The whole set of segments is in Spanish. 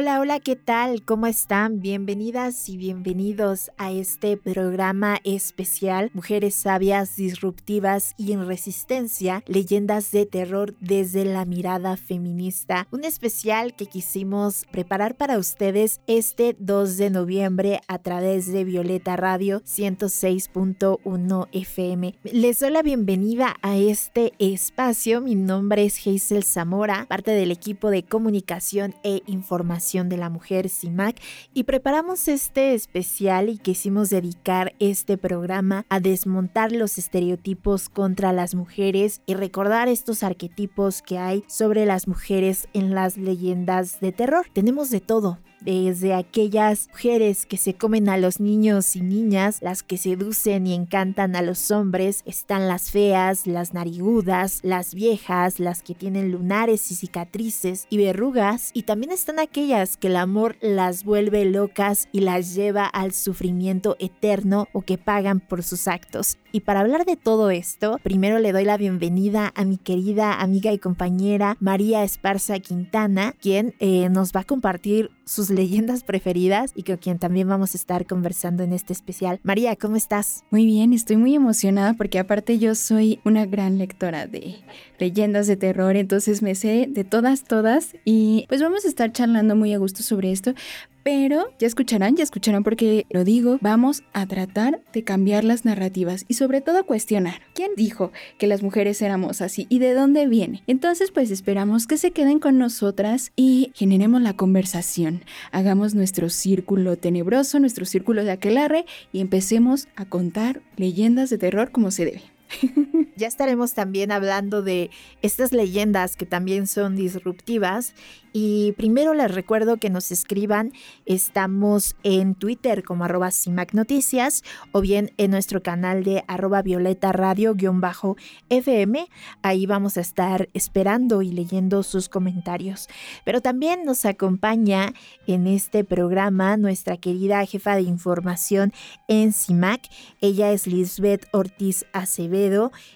Hola, hola, ¿qué tal? ¿Cómo están? Bienvenidas y bienvenidos a este programa especial Mujeres sabias, disruptivas y en resistencia, leyendas de terror desde la mirada feminista. Un especial que quisimos preparar para ustedes este 2 de noviembre a través de Violeta Radio 106.1 FM. Les doy la bienvenida a este espacio. Mi nombre es Hazel Zamora, parte del equipo de comunicación e información de la Mujer CIMAC y preparamos este especial y quisimos dedicar este programa a desmontar los estereotipos contra las mujeres y recordar estos arquetipos que hay sobre las mujeres en las leyendas de terror. Tenemos de todo, desde aquellas mujeres que se comen a los niños y niñas, las que seducen y encantan a los hombres, están las feas, las narigudas, las viejas, las que tienen lunares y cicatrices y verrugas, y también están aquellas que el amor las vuelve locas y las lleva al sufrimiento eterno o que pagan por sus actos. Y para hablar de todo esto, primero le doy la bienvenida a mi querida amiga y compañera María Esparza Quintana, quien eh, nos va a compartir sus leyendas preferidas y con quien también vamos a estar conversando en este especial. María, ¿cómo estás? Muy bien, estoy muy emocionada porque aparte yo soy una gran lectora de leyendas de terror, entonces me sé de todas, todas y pues vamos a estar charlando muy a gusto sobre esto, pero ya escucharán, ya escucharán porque lo digo, vamos a tratar de cambiar las narrativas y sobre todo cuestionar quién dijo que las mujeres éramos así y de dónde viene. Entonces pues esperamos que se queden con nosotras y generemos la conversación. Hagamos nuestro círculo tenebroso, nuestro círculo de aquelarre y empecemos a contar leyendas de terror como se debe. ya estaremos también hablando de estas leyendas que también son disruptivas y primero les recuerdo que nos escriban, estamos en Twitter como arroba Noticias o bien en nuestro canal de arroba Violeta Radio-FM. Ahí vamos a estar esperando y leyendo sus comentarios. Pero también nos acompaña en este programa nuestra querida jefa de información en CIMAC. Ella es Lisbeth Ortiz Acevedo.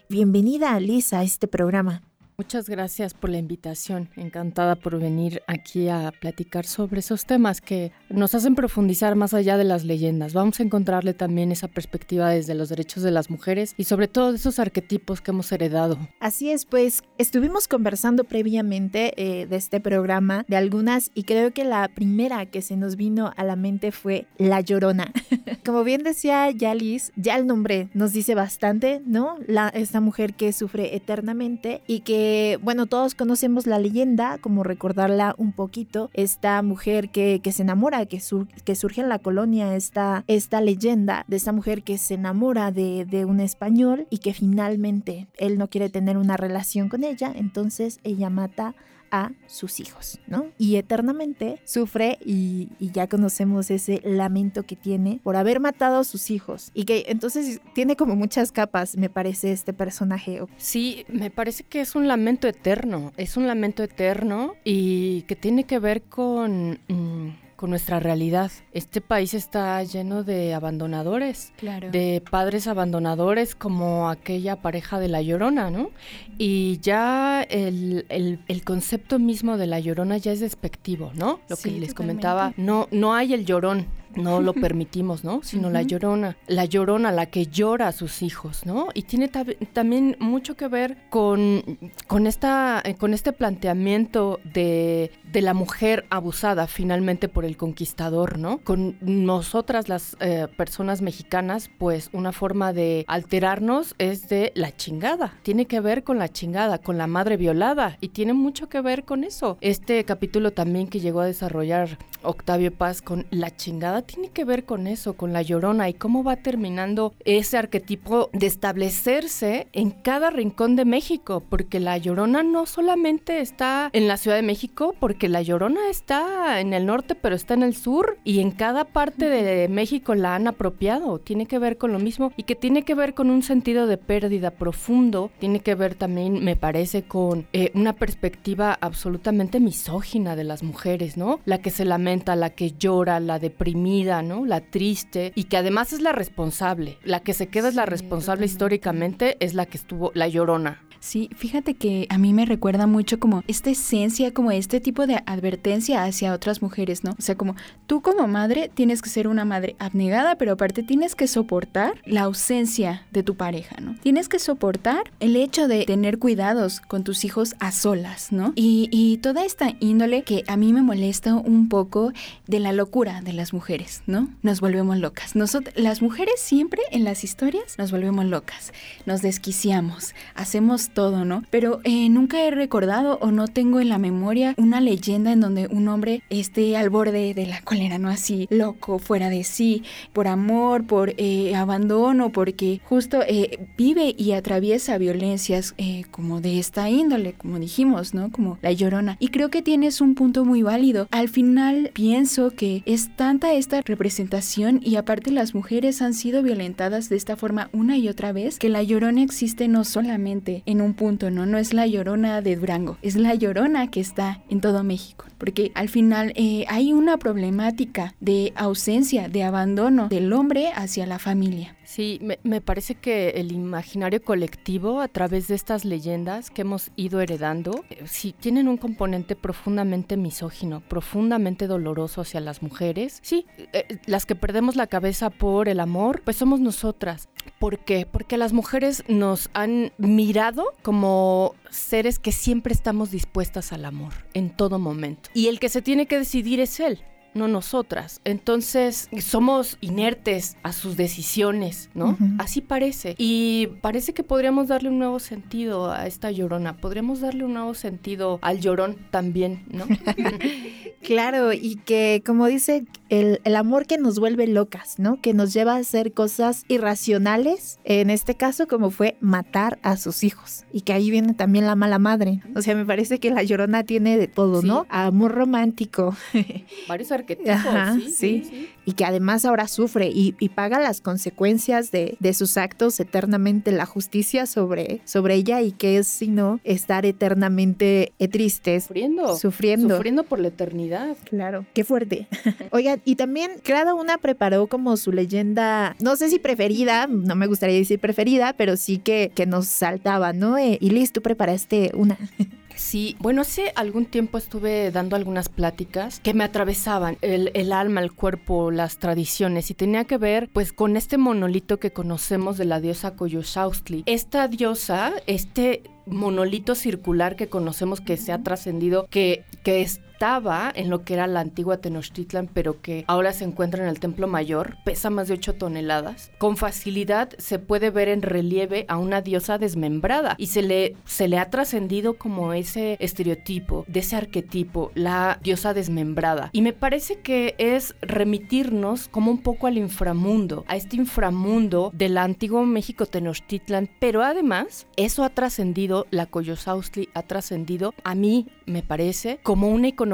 Bienvenida, Liz, a este programa. Muchas gracias por la invitación. Encantada por venir aquí a platicar sobre esos temas que nos hacen profundizar más allá de las leyendas. Vamos a encontrarle también esa perspectiva desde los derechos de las mujeres y sobre todo de esos arquetipos que hemos heredado. Así es, pues estuvimos conversando previamente eh, de este programa de algunas y creo que la primera que se nos vino a la mente fue La Llorona. Como bien decía Yalis, ya el nombre nos dice bastante, ¿no? La, esta mujer que sufre eternamente y que bueno, todos conocemos la leyenda, como recordarla un poquito, esta mujer que, se enamora, que, que surge en la colonia, esta, leyenda de esta mujer que se enamora de, de un español y que finalmente él no quiere tener una relación con ella, entonces ella mata a sus hijos, ¿no? Y eternamente sufre y, ya conocemos ese lamento que tiene por haber matado a sus hijos y que entonces tiene como muchas capas, me parece, este personaje. Sí, me parece que es un lamento eterno, es un lamento eterno y que tiene que ver con... Mm, con nuestra realidad. Este país está lleno de abandonadores, de padres abandonadores como aquella pareja de la llorona, ¿no? Y ya el, el, concepto mismo de la llorona ya es despectivo, ¿no? Lo que les comentaba, no, no hay el llorón, no lo permitimos, ¿no? Sino la llorona, la llorona, la que llora a sus hijos, ¿no? Y tiene también mucho que ver con, con, esta, con este planteamiento de, de, la mujer abusada finalmente por el conquistador, ¿no? Con nosotras las eh, personas mexicanas, pues una forma de alterarnos es de la chingada. Tiene que ver con la chingada, con la madre violada y tiene mucho que ver con eso. Este capítulo también que llegó a desarrollar Octavio Paz con la chingada tiene que ver con eso, con la llorona y cómo va terminando ese arquetipo de establecerse en cada rincón de México, porque la llorona no solamente está en la Ciudad de México, porque la llorona está en el norte, pero está en el sur y en cada parte de México la han apropiado. Tiene que ver con lo mismo y que tiene que ver con un sentido de pérdida profundo, tiene que ver también, me parece, con eh, una perspectiva absolutamente misógina de las mujeres, ¿no? La que se lamenta, la que llora, la deprimida ¿no? La triste y que además es la responsable. La que se queda es la responsable históricamente es la que estuvo, la llorona. Sí, fíjate que a mí me recuerda mucho como esta esencia, como este tipo de advertencia hacia otras mujeres, ¿no? O sea, como tú como madre tienes que ser una madre abnegada, pero aparte tienes que soportar la ausencia de tu pareja, ¿no? Tienes que soportar el hecho de tener cuidados con tus hijos a solas, ¿no? Y, toda esta índole que a mí me molesta un poco de la locura de las mujeres, ¿no? Nos volvemos locas. Nosotras, las mujeres siempre en las historias nos volvemos locas, nos desquiciamos, hacemos todo, ¿no? Pero eh, nunca he recordado o no tengo en la memoria una leyenda en donde un hombre esté al borde de la cólera, ¿no? Así, loco, fuera de sí, por amor, por eh, abandono, porque justo eh, vive y atraviesa violencias como de esta índole, como dijimos, ¿no? Como la llorona. Y creo que tienes un punto muy válido. Al final pienso que es tanta esta representación y aparte las mujeres han sido violentadas de esta forma una y otra vez que la llorona existe no solamente en un punto, ¿no? No es la llorona de Durango, es la llorona que está en todo México. Porque al final eh, hay una problemática de ausencia, de abandono del hombre hacia la familia. Sí, me, parece que el imaginario colectivo a través de estas leyendas que hemos ido heredando, eh, sí tienen un componente profundamente misógino, profundamente doloroso hacia las mujeres. Sí, eh, las que perdemos la cabeza por el amor, pues somos nosotras. ¿Por qué? Porque las mujeres nos han mirado como seres que siempre estamos dispuestas al amor, en todo momento. Y el que se tiene que decidir es él no nosotras. Entonces somos inertes a sus decisiones, ¿no? Así parece. Y parece que podríamos darle un nuevo sentido a esta llorona. Podríamos darle un nuevo sentido al llorón también, ¿no? claro, y que como dice, el, el, amor que nos vuelve locas, ¿no? Que nos lleva a hacer cosas irracionales, en este caso como fue matar a sus hijos. Y que ahí viene también la mala madre. O sea, me parece que la llorona tiene de todo, ¿no? Amor romántico. Varios sí, Y que además ahora sufre y, paga las consecuencias de, sus actos eternamente la justicia sobre, sobre ella y que es sino estar eternamente tristes. Sufriendo. Sufriendo. Sufriendo por la eternidad. Claro, qué fuerte. Oigan, y también cada una preparó como su leyenda, no sé si preferida, no me gustaría decir preferida, pero sí que, que nos saltaba, ¿no? Eh, y Liz, tú preparaste una. Sí, bueno, hace algún tiempo estuve dando algunas pláticas que me atravesaban el, alma, el cuerpo, las tradiciones y tenía que ver pues con este monolito que conocemos de la diosa Coyoshaustli. Esta diosa, este monolito circular que conocemos que se ha trascendido, que, que es estaba en lo que era la antigua Tenochtitlan, pero que ahora se encuentra en el Templo Mayor, pesa más de 8 toneladas. Con facilidad se puede ver en relieve a una diosa desmembrada y se le, se le ha trascendido como ese estereotipo, de ese arquetipo, la diosa desmembrada. Y me parece que es remitirnos como un poco al inframundo, a este inframundo del antiguo México Tenochtitlan, pero además eso ha trascendido, la Coyosaustli ha trascendido, a mí me parece, como una iconografía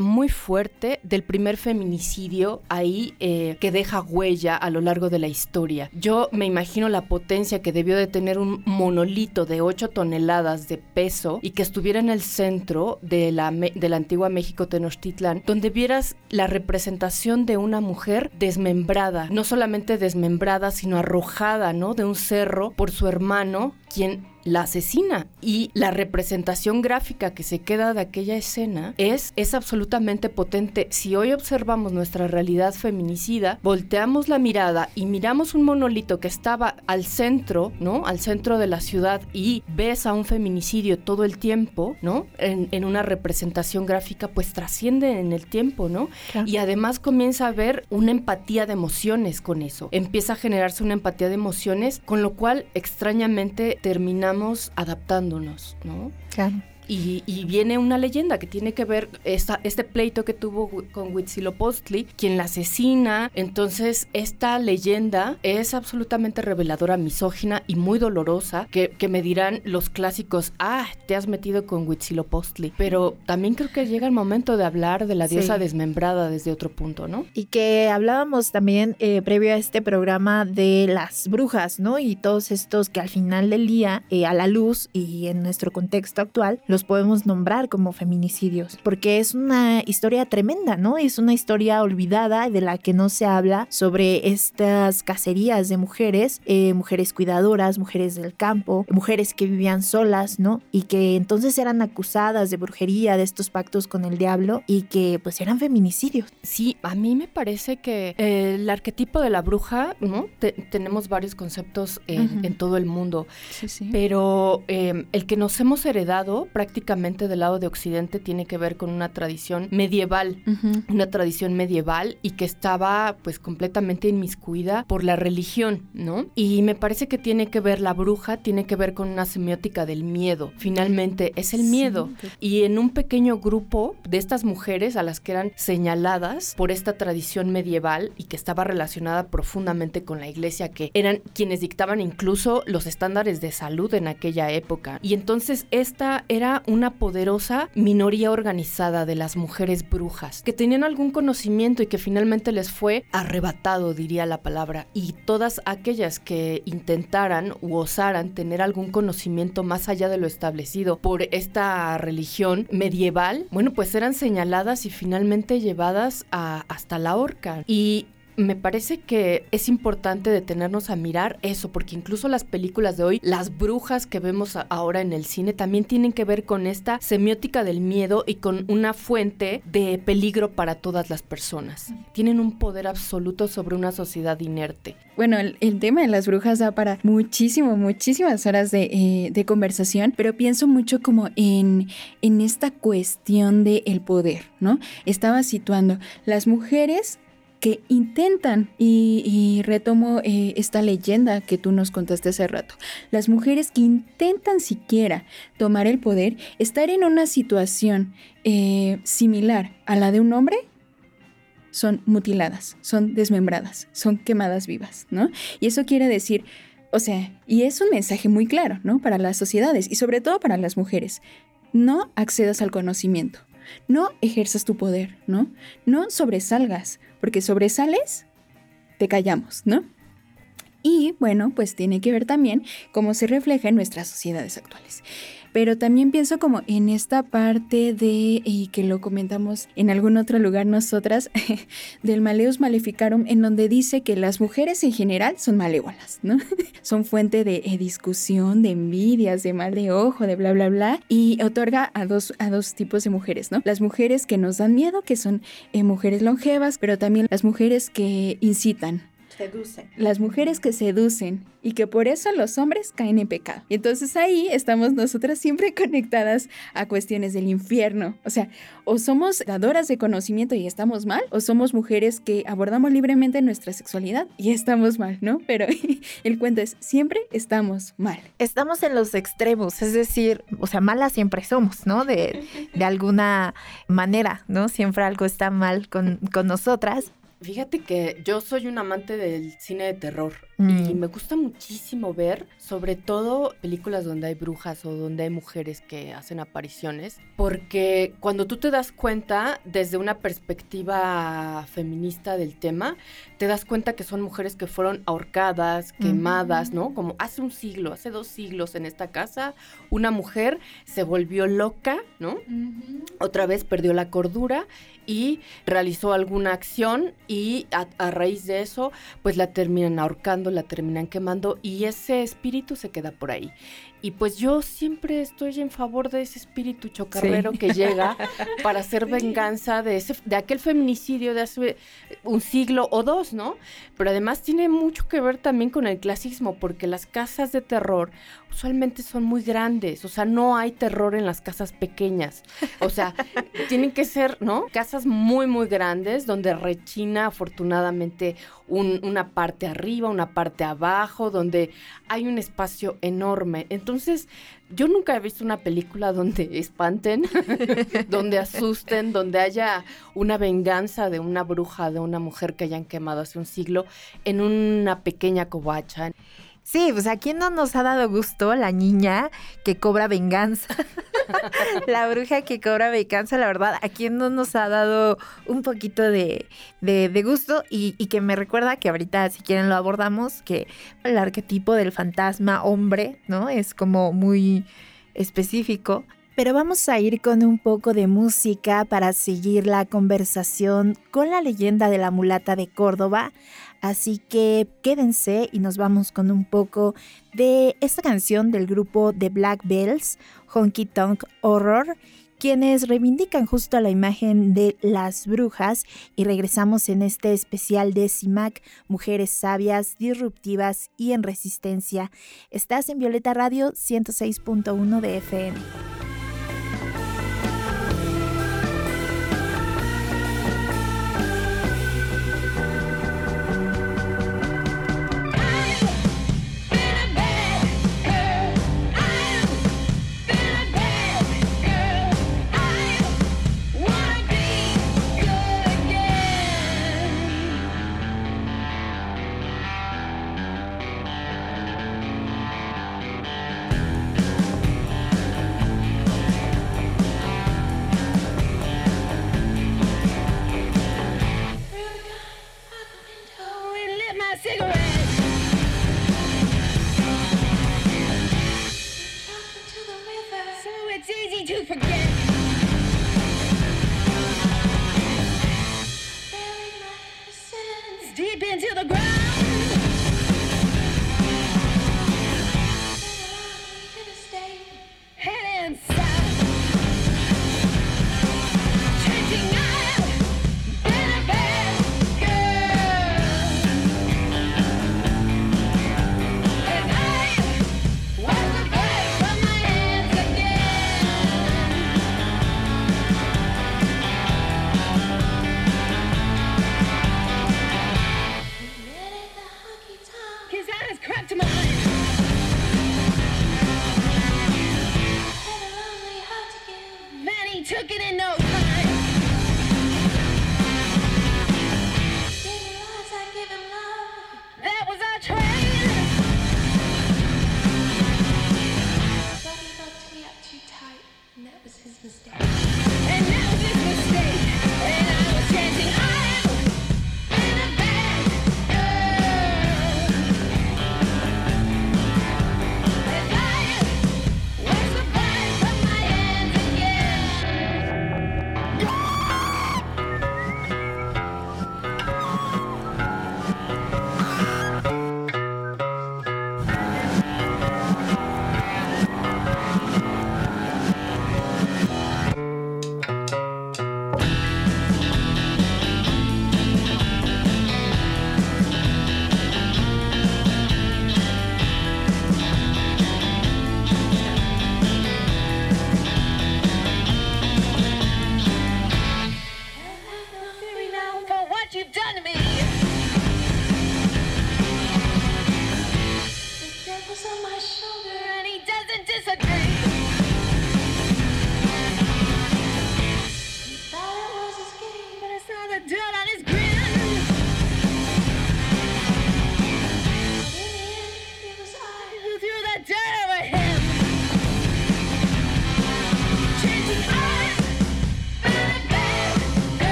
muy fuerte del primer feminicidio ahí eh, que deja huella a lo largo de la historia. Yo me imagino la potencia que debió de tener un monolito de 8 toneladas de peso y que estuviera en el centro de la, de la antigua México Tenochtitlan, donde vieras la representación de una mujer desmembrada, no solamente desmembrada, sino arrojada, ¿no? De un cerro por su hermano, quien la asesina y la representación gráfica que se queda de aquella escena es, es absolutamente potente. Si hoy observamos nuestra realidad feminicida, volteamos la mirada y miramos un monolito que estaba al centro, ¿no? Al centro de la ciudad y ves a un feminicidio todo el tiempo, ¿no? En, en una representación gráfica, pues trasciende en el tiempo, ¿no? Y además comienza a haber una empatía de emociones con eso. Empieza a generarse una empatía de emociones, con lo cual extrañamente termina adaptándonos, ¿no? Claro. Y, viene una leyenda que tiene que ver esta, este pleito que tuvo con Huitzilopochtli, quien la asesina. Entonces, esta leyenda es absolutamente reveladora, misógina y muy dolorosa, que, me dirán los clásicos, ah, te has metido con Huitzilopochtli. Pero también creo que llega el momento de hablar de la diosa desmembrada desde otro punto, ¿no? Y que hablábamos también eh, previo a este programa de las brujas, ¿no? Y todos estos que al final del día, eh, a la luz y en nuestro contexto actual, los los podemos nombrar como feminicidios, porque es una historia tremenda, ¿no? Es una historia olvidada de la que no se habla sobre estas cacerías de mujeres, eh, mujeres cuidadoras, mujeres del campo, mujeres que vivían solas, ¿no? Y que entonces eran acusadas de brujería, de estos pactos con el diablo y que pues eran feminicidios. Sí, a mí me parece que eh, el arquetipo de la bruja, ¿no? tenemos varios conceptos en, todo el mundo, sí, sí. pero em, el que nos hemos heredado prácticamente del lado de Occidente tiene que ver con una tradición medieval, una tradición medieval y que estaba pues completamente inmiscuida por la religión, ¿no? Y me parece que tiene que ver la bruja, tiene que ver con una semiótica del miedo. Finalmente es el miedo. Y en un pequeño grupo de estas mujeres a las que eran señaladas por esta tradición medieval y que estaba relacionada profundamente con la iglesia, que eran quienes dictaban incluso los estándares de salud en aquella época. Y entonces esta era una poderosa minoría organizada de las mujeres brujas, que tenían algún conocimiento y que finalmente les fue arrebatado, diría la palabra. Y todas aquellas que intentaran u osaran tener algún conocimiento más allá de lo establecido por esta religión medieval, bueno, pues eran señaladas y finalmente llevadas a, hasta la horca. Y me parece que es importante detenernos a mirar eso, porque incluso las películas de hoy, las brujas que vemos ahora en el cine, también tienen que ver con esta semiótica del miedo y con una fuente de peligro para todas las personas. Tienen un poder absoluto sobre una sociedad inerte. Bueno, el, tema de las brujas da para muchísimo, muchísimas horas de, eh, conversación, pero pienso mucho como en, en esta cuestión del el poder, ¿no? Estaba situando las mujeres que intentan, y, retomo eh, esta leyenda que tú nos contaste hace rato, las mujeres que intentan siquiera tomar el poder, estar en una situación eh, similar a la de un hombre, son mutiladas, son desmembradas, son quemadas vivas, ¿no? Y eso quiere decir, o sea, y es un mensaje muy claro, ¿no? Para las sociedades y sobre todo para las mujeres. No accedas al conocimiento, no ejerzas tu poder, ¿no? No sobresalgas, porque sobresales, te callamos, ¿no? Y bueno, pues tiene que ver también cómo se refleja en nuestras sociedades actuales pero también pienso como en esta parte de, y que lo comentamos en algún otro lugar nosotras, del Maleus Maleficarum, en donde dice que las mujeres en general son malévolas, ¿no? son fuente de eh, discusión, de envidias, de mal de ojo, de bla, bla, bla, y otorga a dos, a dos tipos de mujeres, ¿no? Las mujeres que nos dan miedo, que son eh, mujeres longevas, pero también las mujeres que incitan, Seducen. Las mujeres que seducen y que por eso los hombres caen en pecado. Y entonces ahí estamos nosotras siempre conectadas a cuestiones del infierno. O sea, o somos dadoras de conocimiento y estamos mal, o somos mujeres que abordamos libremente nuestra sexualidad y estamos mal, ¿no? Pero el cuento es, siempre estamos mal. Estamos en los extremos, es decir, o sea, malas siempre somos, ¿no? De, de alguna manera, ¿no? Siempre algo está mal con, con nosotras, Fíjate que yo soy un amante del cine de terror y mm. me gusta muchísimo ver, sobre todo películas donde hay brujas o donde hay mujeres que hacen apariciones, porque cuando tú te das cuenta desde una perspectiva feminista del tema, te das cuenta que son mujeres que fueron ahorcadas, quemadas, ¿no? Como hace un siglo, hace dos siglos en esta casa, una mujer se volvió loca, ¿no? Otra vez perdió la cordura y realizó alguna acción y a, raíz de eso pues la terminan ahorcando, la terminan quemando y ese espíritu se queda por ahí. Y pues yo siempre estoy en favor de ese espíritu chocarrero que llega para hacer venganza de ese de aquel feminicidio de hace un siglo o dos, ¿no? Pero además tiene mucho que ver también con el clasismo, porque las casas de terror usualmente son muy grandes, o sea, no hay terror en las casas pequeñas. O sea, tienen que ser, ¿no? Casas muy, muy grandes donde rechina afortunadamente una parte arriba, una parte abajo, donde hay un espacio enorme. Entonces, yo nunca he visto una película donde espanten, donde asusten, donde haya una venganza de una bruja, de una mujer que hayan quemado hace un siglo en una pequeña covacha. Sí, pues a quién no nos ha dado gusto la niña que cobra venganza. la bruja que cobra venganza, la verdad, a quién no nos ha dado un poquito de, gusto y, y, que me recuerda que ahorita, si quieren, lo abordamos, que el arquetipo del fantasma hombre, ¿no? Es como muy específico Pero vamos a ir con un poco de música para seguir la conversación con la leyenda de la mulata de Córdoba. Así que quédense y nos vamos con un poco de esta canción del grupo The Black Bells, Honky Tonk Horror quienes reivindican justo la imagen de las brujas y regresamos en este especial de CIMAC, Mujeres Sabias, Disruptivas y en Resistencia. Estás en Violeta Radio 106.1 de FM.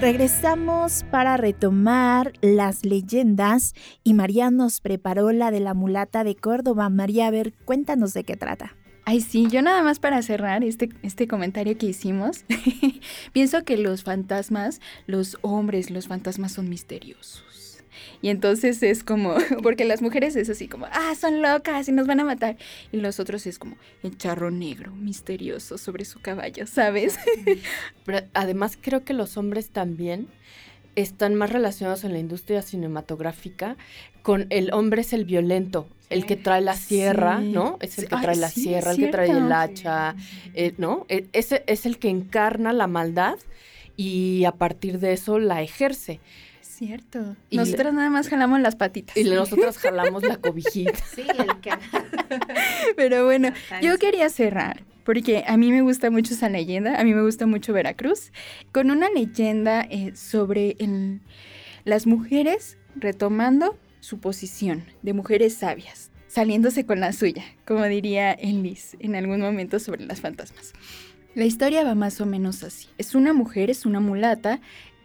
Regresamos para retomar las leyendas y María nos preparó la de la mulata de Córdoba. María, a ver, cuéntanos de qué trata. Ay, sí, yo nada más para cerrar este, este comentario que hicimos, pienso que los fantasmas, los hombres, los fantasmas son misteriosos. Y entonces es como, porque las mujeres es así como, ah, son locas y nos van a matar. Y los otros es como el charro negro, misterioso sobre su caballo, ¿sabes? Pero además creo que los hombres también están más relacionados en la industria cinematográfica con el hombre es el violento, el que trae la sierra, ¿no? Es el que trae la sierra, el que trae el hacha, eh, ¿no? E, ese es el que encarna la maldad y a partir de eso la ejerce cierto. Y nosotros nada más jalamos las patitas. Y nosotros jalamos la cobijita. Sí, el que... Pero bueno, yo quería cerrar porque a mí me gusta mucho esa leyenda, a mí me gusta mucho Veracruz, con una leyenda eh, sobre las mujeres retomando su posición de mujeres sabias, saliéndose con la suya, como diría Enlis en algún momento sobre las fantasmas. La historia va más o menos así. Es una mujer, es una mulata,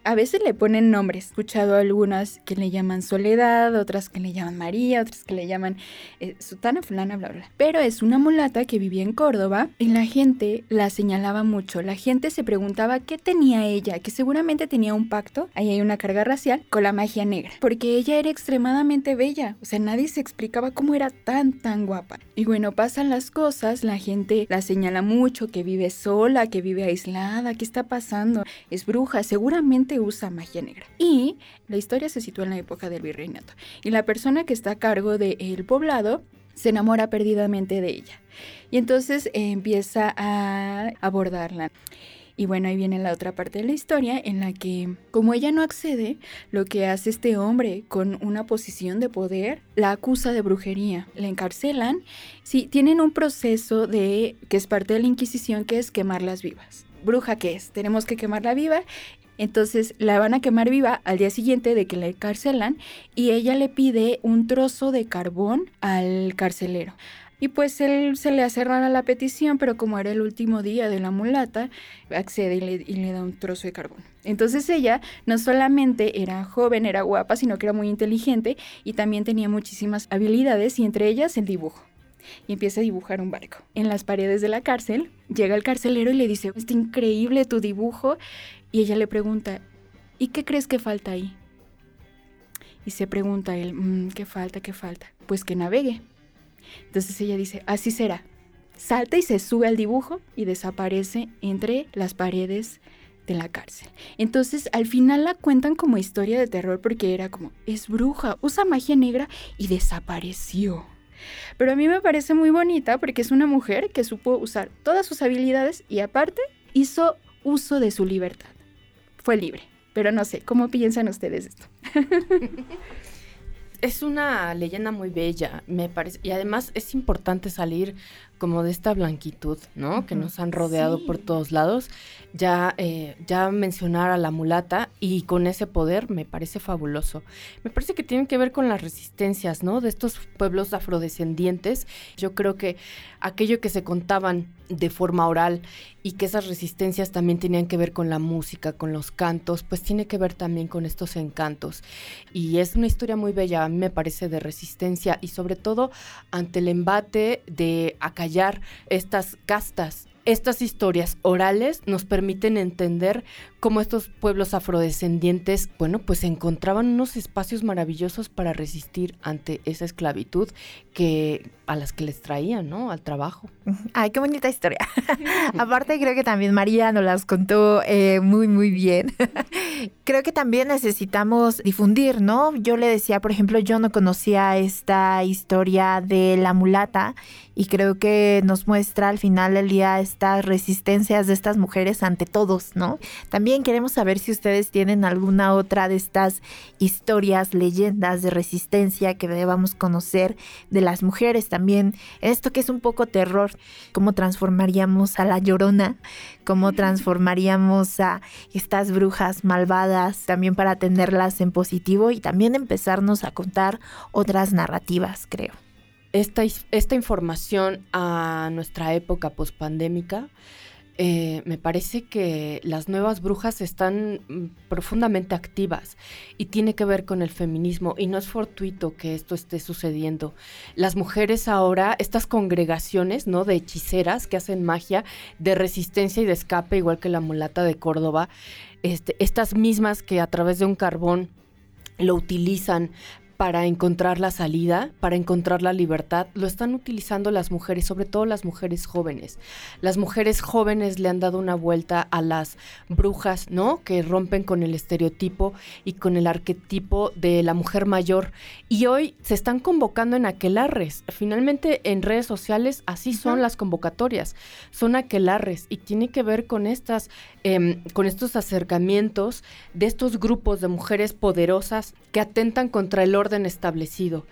a veces le ponen nombres. He escuchado algunas que le llaman Soledad, otras que le llaman María, otras que le llaman eh, Sutana, fulana, bla, bla. Pero es una mulata que vivía en Córdoba y la gente la señalaba mucho. La gente se preguntaba qué tenía ella, que seguramente tenía un pacto, ahí hay una carga racial, con la magia negra. Porque ella era extremadamente bella. O sea, nadie se explicaba cómo era tan, tan guapa. Y bueno, pasan las cosas, la gente la señala mucho, que vive sola, que vive aislada, ¿qué está pasando? Es bruja, seguramente usa magia negra. Y la historia se sitúa en la época del virreinato. Y la persona que está a cargo del poblado se enamora perdidamente de ella. Y entonces eh, empieza a abordarla. Y bueno, ahí viene la otra parte de la historia en la que, como ella no accede, lo que hace este hombre con una posición de poder, la acusa de brujería, la encarcelan. Sí, tienen un proceso de que es parte de la Inquisición, que es quemarlas vivas. Bruja, ¿qué es? Tenemos que quemarla viva entonces la van a quemar viva al día siguiente de que la encarcelan y ella le pide un trozo de carbón al carcelero. Y pues él se le hace rara la petición, pero como era el último día de la mulata, accede y le, y le, da un trozo de carbón. Entonces ella no solamente era joven, era guapa, sino que era muy inteligente y también tenía muchísimas habilidades y entre ellas el dibujo. Y empieza a dibujar un barco. En las paredes de la cárcel llega el carcelero y le dice, está increíble tu dibujo. Y ella le pregunta, ¿y qué crees que falta ahí? Y se pregunta él, mm, ¿qué falta, qué falta? Pues que navegue. Entonces ella dice, así será. Salta y se sube al dibujo y desaparece entre las paredes de la cárcel. Entonces al final la cuentan como historia de terror porque era como, es bruja, usa magia negra y desapareció. Pero a mí me parece muy bonita porque es una mujer que supo usar todas sus habilidades y aparte hizo uso de su libertad. Fue libre. Pero no sé, ¿cómo piensan ustedes esto? es una leyenda muy bella, me parece, y además es importante salir como de esta blanquitud, ¿no? Que nos han rodeado por todos lados. Ya, eh, ya mencionar a la mulata y con ese poder me parece fabuloso. Me parece que tiene que ver con las resistencias, ¿no? De estos pueblos afrodescendientes. Yo creo que aquello que se contaban de forma oral y que esas resistencias también tenían que ver con la música, con los cantos, pues tiene que ver también con estos encantos. Y es una historia muy bella, a mí me parece, de resistencia y sobre todo ante el embate de estas castas. Estas historias orales nos permiten entender cómo estos pueblos afrodescendientes, bueno, pues encontraban unos espacios maravillosos para resistir ante esa esclavitud que a las que les traían, ¿no? Al trabajo. Ay, qué bonita historia. Aparte creo que también María nos las contó eh, muy, muy bien. creo que también necesitamos difundir, ¿no? Yo le decía, por ejemplo, yo no conocía esta historia de la mulata y creo que nos muestra al final del día estas resistencias de estas mujeres ante todos, ¿no? También queremos saber si ustedes tienen alguna otra de estas historias, leyendas de resistencia que debamos conocer de las mujeres también. Esto que es un poco terror, cómo transformaríamos a la llorona, cómo transformaríamos a estas brujas malvadas, también para tenerlas en positivo y también empezarnos a contar otras narrativas, creo esta, esta información a nuestra época pospandémica, eh, me parece que las nuevas brujas están mm, profundamente activas y tiene que ver con el feminismo y no es fortuito que esto esté sucediendo. Las mujeres ahora, estas congregaciones, ¿no? De hechiceras que hacen magia de resistencia y de escape, igual que la mulata de Córdoba, este, estas mismas que a través de un carbón lo utilizan para encontrar la salida, para encontrar la libertad, lo están utilizando las mujeres, sobre todo las mujeres jóvenes. Las mujeres jóvenes le han dado una vuelta a las brujas, ¿no? Que rompen con el estereotipo y con el arquetipo de la mujer mayor. Y hoy se están convocando en aquelarres. Finalmente en redes sociales así son las convocatorias. Son aquelarres y tiene que ver con estas, em, con estos acercamientos de estos grupos de mujeres poderosas que atentan contra el orden establecido.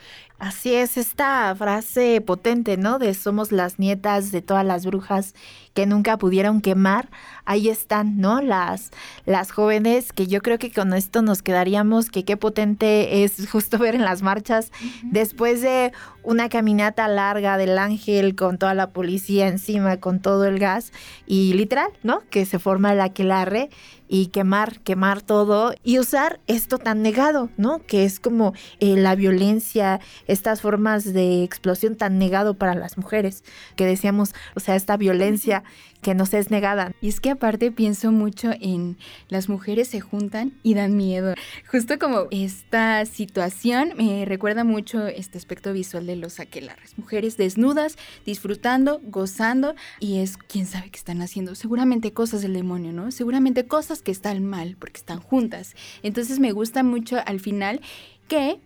Así es, esta frase potente, ¿no? De somos las nietas de todas las brujas que nunca pudieron quemar. Ahí están, ¿no? Las, las jóvenes que yo creo que con esto nos quedaríamos, que qué potente es justo ver en las marchas, después de una caminata larga del ángel con toda la policía encima, con todo el gas, y literal, ¿no? Que se forma el aquelarre y quemar, quemar todo y usar esto tan negado, ¿no? Que es como eh, la violencia, estas formas de explosión tan negado para las mujeres, que decíamos, o sea, esta violencia que nos es negada. Y es que aparte pienso mucho en las mujeres se juntan y dan miedo. Justo como esta situación me recuerda mucho este aspecto visual de los aquelarres. Mujeres desnudas, disfrutando, gozando y es quién sabe qué están haciendo. Seguramente cosas del demonio, ¿no? Seguramente cosas que están mal porque están juntas. Entonces me gusta mucho al final que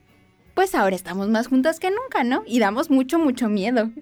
pues ahora estamos más juntas que nunca, ¿no? Y damos mucho, mucho miedo.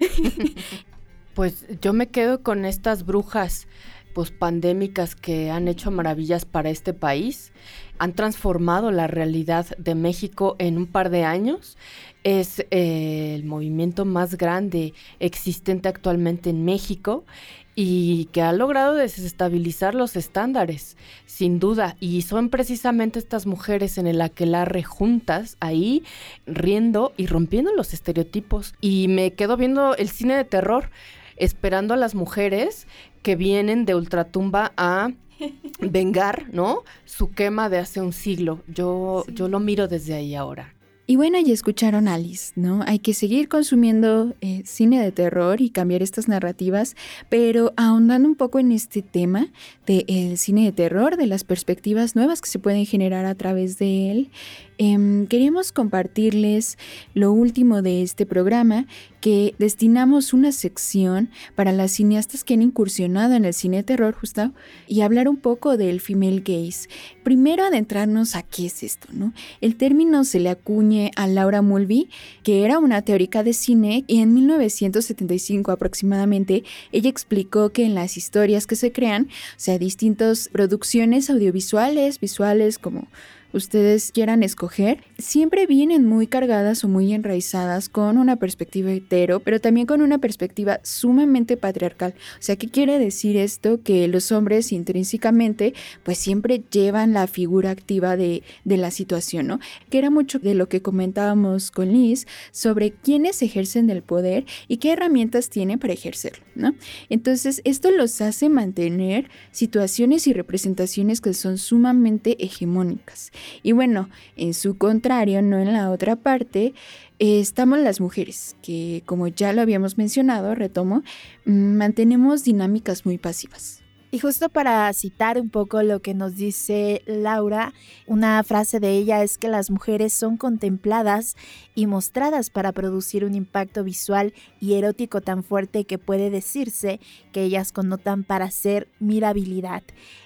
Pues yo me quedo con estas brujas pues pandémicas que han hecho maravillas para este país, han transformado la realidad de México en un par de años. Es eh, el movimiento más grande existente actualmente en México y que ha logrado desestabilizar los estándares, sin duda. Y son precisamente estas mujeres en el aquelarre juntas, ahí, riendo y rompiendo los estereotipos. Y me quedo viendo el cine de terror esperando a las mujeres que vienen de ultratumba a vengar, ¿no? Su quema de hace un siglo. Yo, yo lo miro desde ahí ahora. Y bueno, ya escucharon Alice, ¿no? Hay que seguir consumiendo eh, cine de terror y cambiar estas narrativas, pero ahondando un poco en este tema del cine de terror, de las perspectivas nuevas que se pueden generar a través de él, eh, queríamos compartirles lo último de este programa, que destinamos una sección para las cineastas que han incursionado en el cine terror, justo, y hablar un poco del female gaze. Primero adentrarnos a qué es esto, ¿no? El término se le acuñe a Laura Mulvey, que era una teórica de cine, y en 1975 aproximadamente, ella explicó que en las historias que se crean, o sea, distintas producciones audiovisuales, visuales como ustedes quieran escoger, siempre vienen muy cargadas o muy enraizadas con una perspectiva hetero, pero también con una perspectiva sumamente patriarcal. O sea, ¿qué quiere decir esto? Que los hombres intrínsecamente pues siempre llevan la figura activa de, la situación, ¿no? Que era mucho de lo que comentábamos con Liz sobre quiénes ejercen el poder y qué herramientas tienen para ejercerlo, ¿no? Entonces, esto los hace mantener situaciones y representaciones que son sumamente hegemónicas. Y bueno, en su contrario, no en la otra parte, estamos las mujeres, que como ya lo habíamos mencionado, retomo, mm, mantenemos dinámicas muy pasivas. Y justo para citar un poco lo que nos dice Laura, una frase de ella es que las mujeres son contempladas y mostradas para producir un impacto visual y erótico tan fuerte que puede decirse que ellas connotan para ser mirabilidad.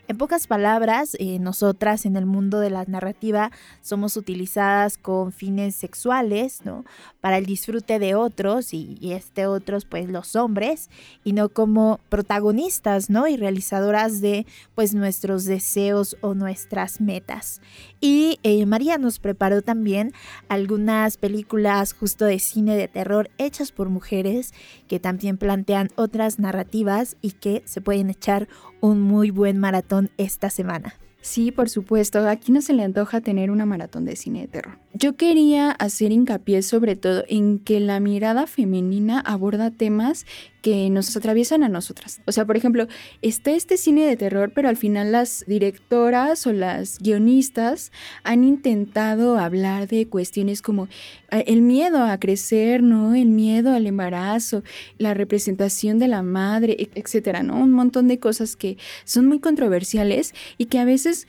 En pocas palabras, eh, nosotras en el mundo de la narrativa somos utilizadas con fines sexuales, ¿no? Para el disfrute de otros y, este otros, pues los hombres, y no como protagonistas, ¿no? Y realizadoras de, pues, nuestros deseos o nuestras metas. Y eh, María nos preparó también algunas películas justo de cine de terror hechas por mujeres que también plantean otras narrativas y que se pueden echar un muy buen maratón esta semana. Sí, por supuesto, aquí no se le antoja tener una maratón de cine de terror. Yo quería hacer hincapié sobre todo en que la mirada femenina aborda temas que nos atraviesan a nosotras. O sea, por ejemplo, está este cine de terror, pero al final las directoras o las guionistas han intentado hablar de cuestiones como eh, el miedo a crecer, ¿no? El miedo al embarazo, la representación de la madre, e-, etcétera, ¿no? Un montón de cosas que son muy controversiales y que a veces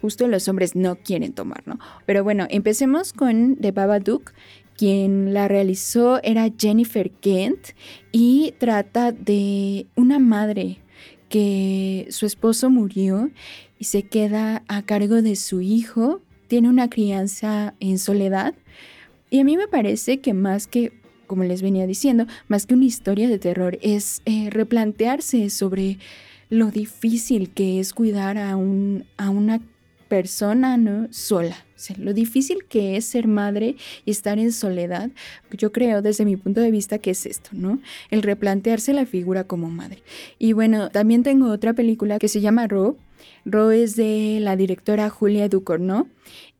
justo los hombres no quieren tomar, ¿no? Pero bueno, empecemos con The Babadook, quien la realizó era Jennifer Kent y trata de una madre que su esposo murió y se queda a cargo de su hijo, tiene una crianza en soledad y a mí me parece que más que, como les venía diciendo, más que una historia de terror es eh, replantearse sobre lo difícil que es cuidar a, un, a una persona, ¿no? Sola. Lo difícil que es ser madre y estar en soledad, yo creo desde mi punto de vista que es esto, ¿no? El replantearse la figura como madre. Y bueno, también tengo otra película que se llama Ro. Ro es de la directora Julia Ducournau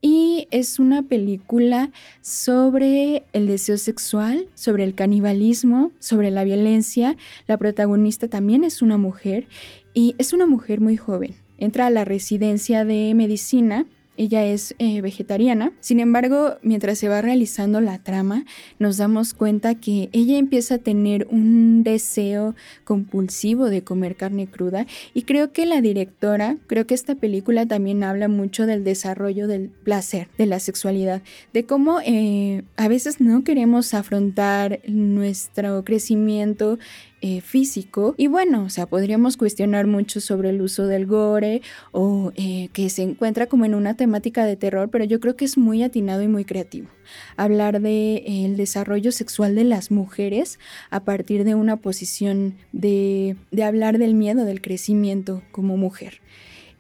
y es una película sobre el deseo sexual, sobre el canibalismo, sobre la violencia. La protagonista también es una mujer y es una mujer muy joven. Entra a la residencia de medicina ella es eh, vegetariana. Sin embargo, mientras se va realizando la trama, nos damos cuenta que ella empieza a tener un deseo compulsivo de comer carne cruda y creo que la directora, creo que esta película también habla mucho del desarrollo del placer, de la sexualidad, de cómo eh, a veces no queremos afrontar nuestro crecimiento eh, físico. Y bueno, o sea, podríamos cuestionar mucho sobre el uso del gore o eh, que se encuentra como en una temática de terror, pero yo creo que es muy atinado y muy creativo. Hablar del de, desarrollo sexual de las mujeres a partir de una posición de, de hablar del miedo, del crecimiento como mujer.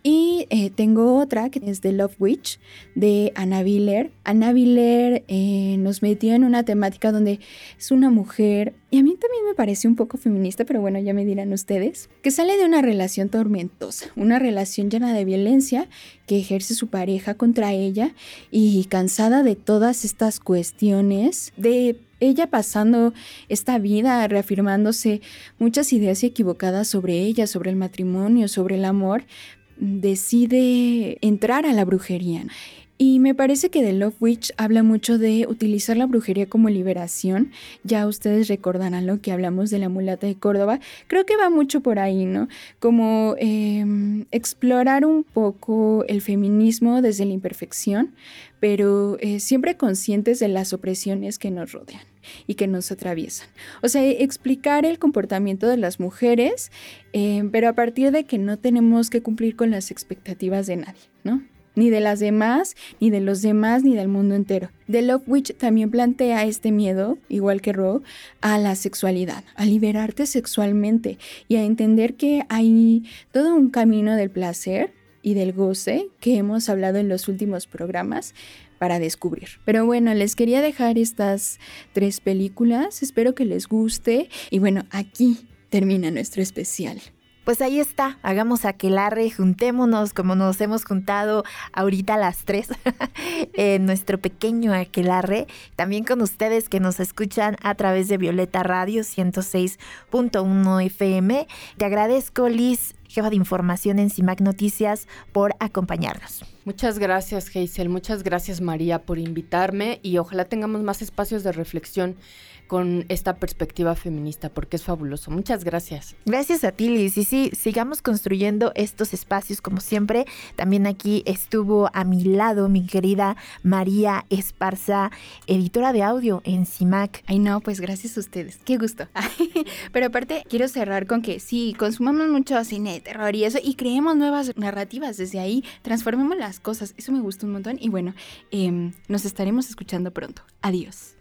Y eh, tengo otra que es The Love Witch de Anna Viller. Anna Viller eh, nos metió en una temática donde es una mujer, y a mí también me parece un poco feminista, pero bueno, ya me dirán ustedes, que sale de una relación tormentosa, una relación llena de violencia que ejerce su pareja contra ella y cansada de todas estas cuestiones de ella pasando esta vida reafirmándose muchas ideas equivocadas sobre ella, sobre el matrimonio, sobre el amor, decide entrar a la brujería. Y me parece que The Love Witch habla mucho de utilizar la brujería como liberación. Ya ustedes recordarán lo que hablamos de la mulata de Córdoba. Creo que va mucho por ahí, ¿no? Como em, explorar un poco el feminismo desde la imperfección, pero eh, siempre conscientes de las opresiones que nos rodean y que nos atraviesan. O sea, explicar el comportamiento de las mujeres, eh, pero a partir de que no tenemos que cumplir con las expectativas de nadie, ¿no? Ni de las demás, ni de los demás, ni del mundo entero. The Love Witch también plantea este miedo, igual que Ro, a la sexualidad, a liberarte sexualmente y a entender que hay todo un camino del placer y del goce que hemos hablado en los últimos programas, para descubrir. Pero bueno, les quería dejar estas tres películas, espero que les guste y bueno, aquí termina nuestro especial. Pues ahí está, hagamos aquelarre, juntémonos como nos hemos juntado ahorita las tres en nuestro pequeño aquelarre. También con ustedes que nos escuchan a través de Violeta Radio 106.1 FM. Te agradezco, Liz, jefa de información en CIMAC Noticias, por acompañarnos. Muchas gracias, Hazel. Muchas gracias, María, por invitarme y ojalá tengamos más espacios de reflexión con esta perspectiva feminista, porque es fabuloso. Muchas gracias. Gracias a ti, Liz. Y sí, sigamos construyendo estos espacios como siempre. También aquí estuvo a mi lado mi querida María Esparza, editora de audio en CIMAC. Ay, no, pues gracias a ustedes. Qué gusto. Pero aparte, quiero cerrar con que sí, consumamos mucho cine de terror y eso, y creemos nuevas narrativas desde ahí, transformemos las cosas. Eso me gustó un montón. Y bueno, em, nos estaremos escuchando pronto. Adiós.